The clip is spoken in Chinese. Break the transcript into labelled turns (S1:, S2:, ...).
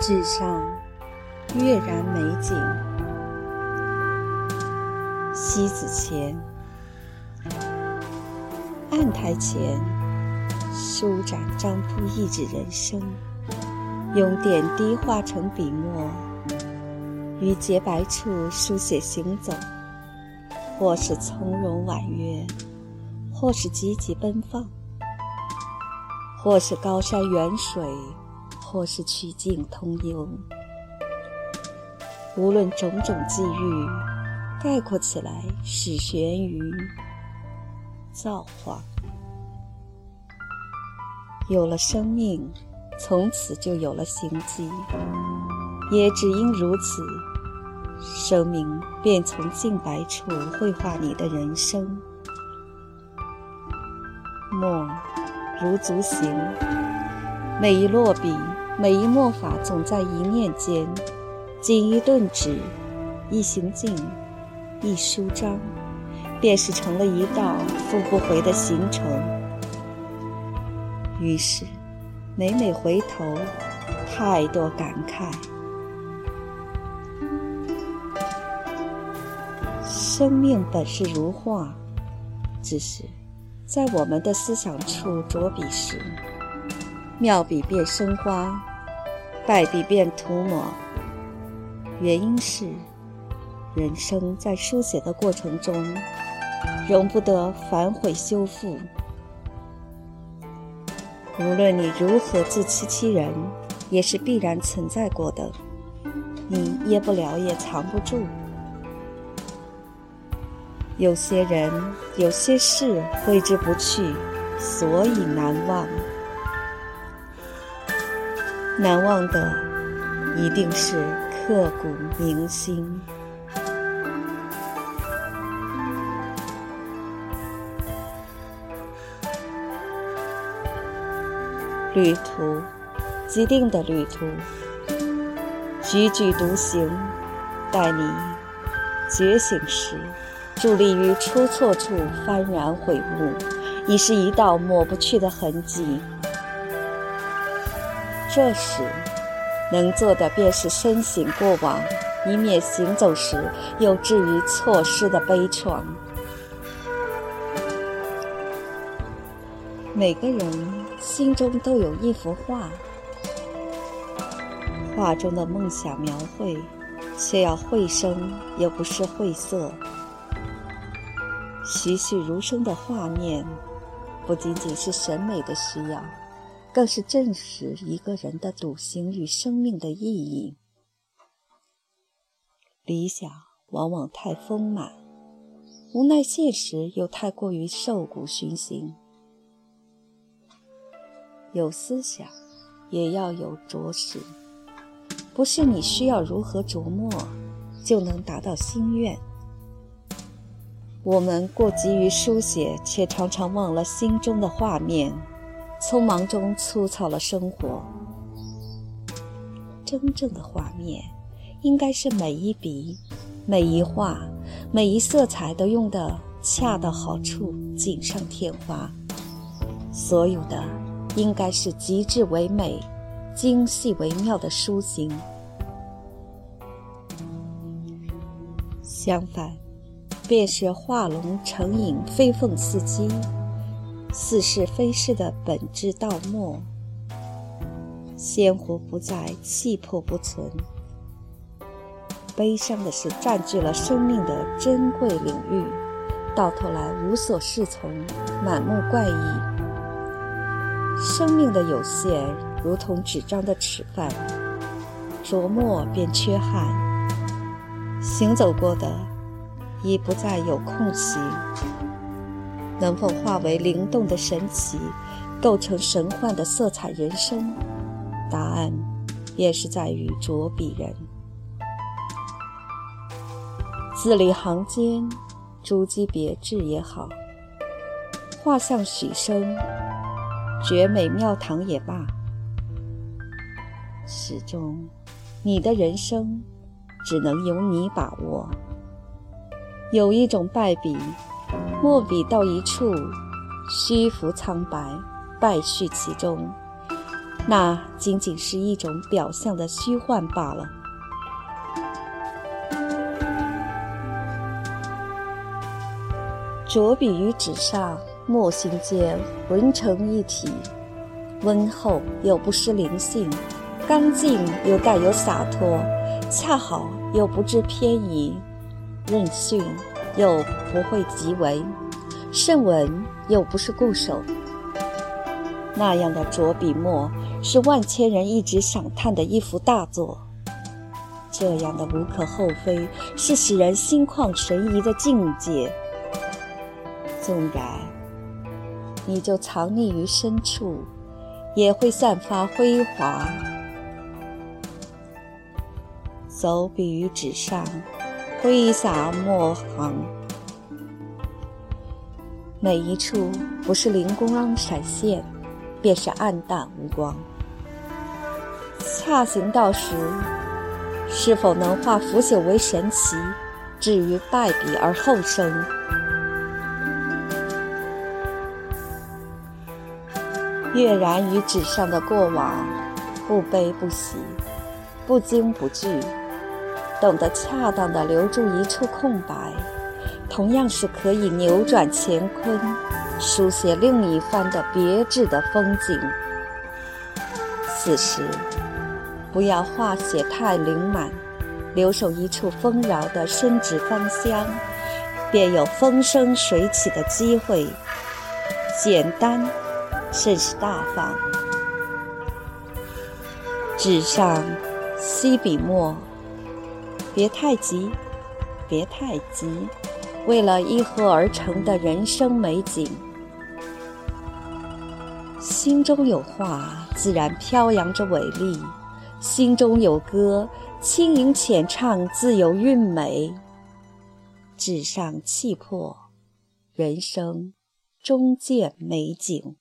S1: 纸上跃然美景，西子前，案台前，舒展张铺一纸人生，用点滴画成笔墨，于洁白处书写行走，或是从容婉约，或是积极奔放。或是高山远水，或是曲径通幽。无论种种际遇，概括起来是悬于造化。有了生命，从此就有了行迹。也只因如此，生命便从净白处绘画你的人生。墨。如足行，每一落笔，每一墨法，总在一念间。仅一顿纸，一行径，一书章，便是成了一道复不回的行程。于是，每每回头，太多感慨。生命本是如画，只是。在我们的思想处着笔时，妙笔便生花，败笔便涂抹。原因是，人生在书写的过程中，容不得反悔修复。无论你如何自欺欺人，也是必然存在过的，你掖不了，也藏不住。有些人，有些事挥之不去，所以难忘。难忘的，一定是刻骨铭心。旅途，既定的旅途，踽踽独行，待你觉醒时。伫立于出错处，幡然悔悟，已是一道抹不去的痕迹。这时，能做的便是深省过往，以免行走时又至于错失的悲怆。每个人心中都有一幅画，画中的梦想描绘，却要绘声，又不是晦涩。栩栩如生的画面，不仅仅是审美的需要，更是证实一个人的笃行与生命的意义。理想往往太丰满，无奈现实又太过于瘦骨熏心。有思想，也要有着实，不是你需要如何琢磨，就能达到心愿。我们过急于书写，却常常忘了心中的画面，匆忙中粗糙了生活。真正的画面，应该是每一笔、每一画、每一色彩都用得恰到好处，锦上添花。所有的，应该是极致唯美、精细微妙的书形。相反。便是画龙成影、飞凤似鸡，似是非是的本质倒没，鲜活不在，气魄不存。悲伤的是占据了生命的珍贵领域，到头来无所适从，满目怪异。生命的有限，如同纸张的尺范，琢磨便缺憾。行走过的。已不再有空隙，能否化为灵动的神奇，构成神幻的色彩人生？答案便是在于着笔人。字里行间，珠玑别致也好，画像许生，绝美庙堂也罢，始终，你的人生只能由你把握。有一种败笔，墨笔到一处，虚浮苍白，败絮其中。那仅仅是一种表象的虚幻罢了。着笔于纸上，墨心间浑成一体，温厚又不失灵性，干净又带有洒脱，恰好又不致偏移，任性又不会即为，圣文又不是固守。那样的着笔墨，是万千人一直赏叹的一幅大作。这样的无可厚非，是使人心旷神怡的境界。纵然你就藏匿于深处，也会散发辉煌。走笔于纸上，挥洒墨行，每一处不是灵光闪现，便是暗淡无光。恰行道时，是否能化腐朽为神奇，至于败笔而后生？跃然于纸上的过往，不悲不喜，不惊不惧，懂得恰当的留住一处空白，同样是可以扭转乾坤，书写另一番的别致的风景。此时，不要画写太灵满，留守一处丰饶的深纸芳香，便有风生水起的机会。简单。甚是大方。纸上吸笔墨，别太急，别太急。为了一合而成的人生美景，心中有画，自然飘扬着伟丽；心中有歌，轻吟浅唱，自有韵美。纸上气魄，人生终见美景。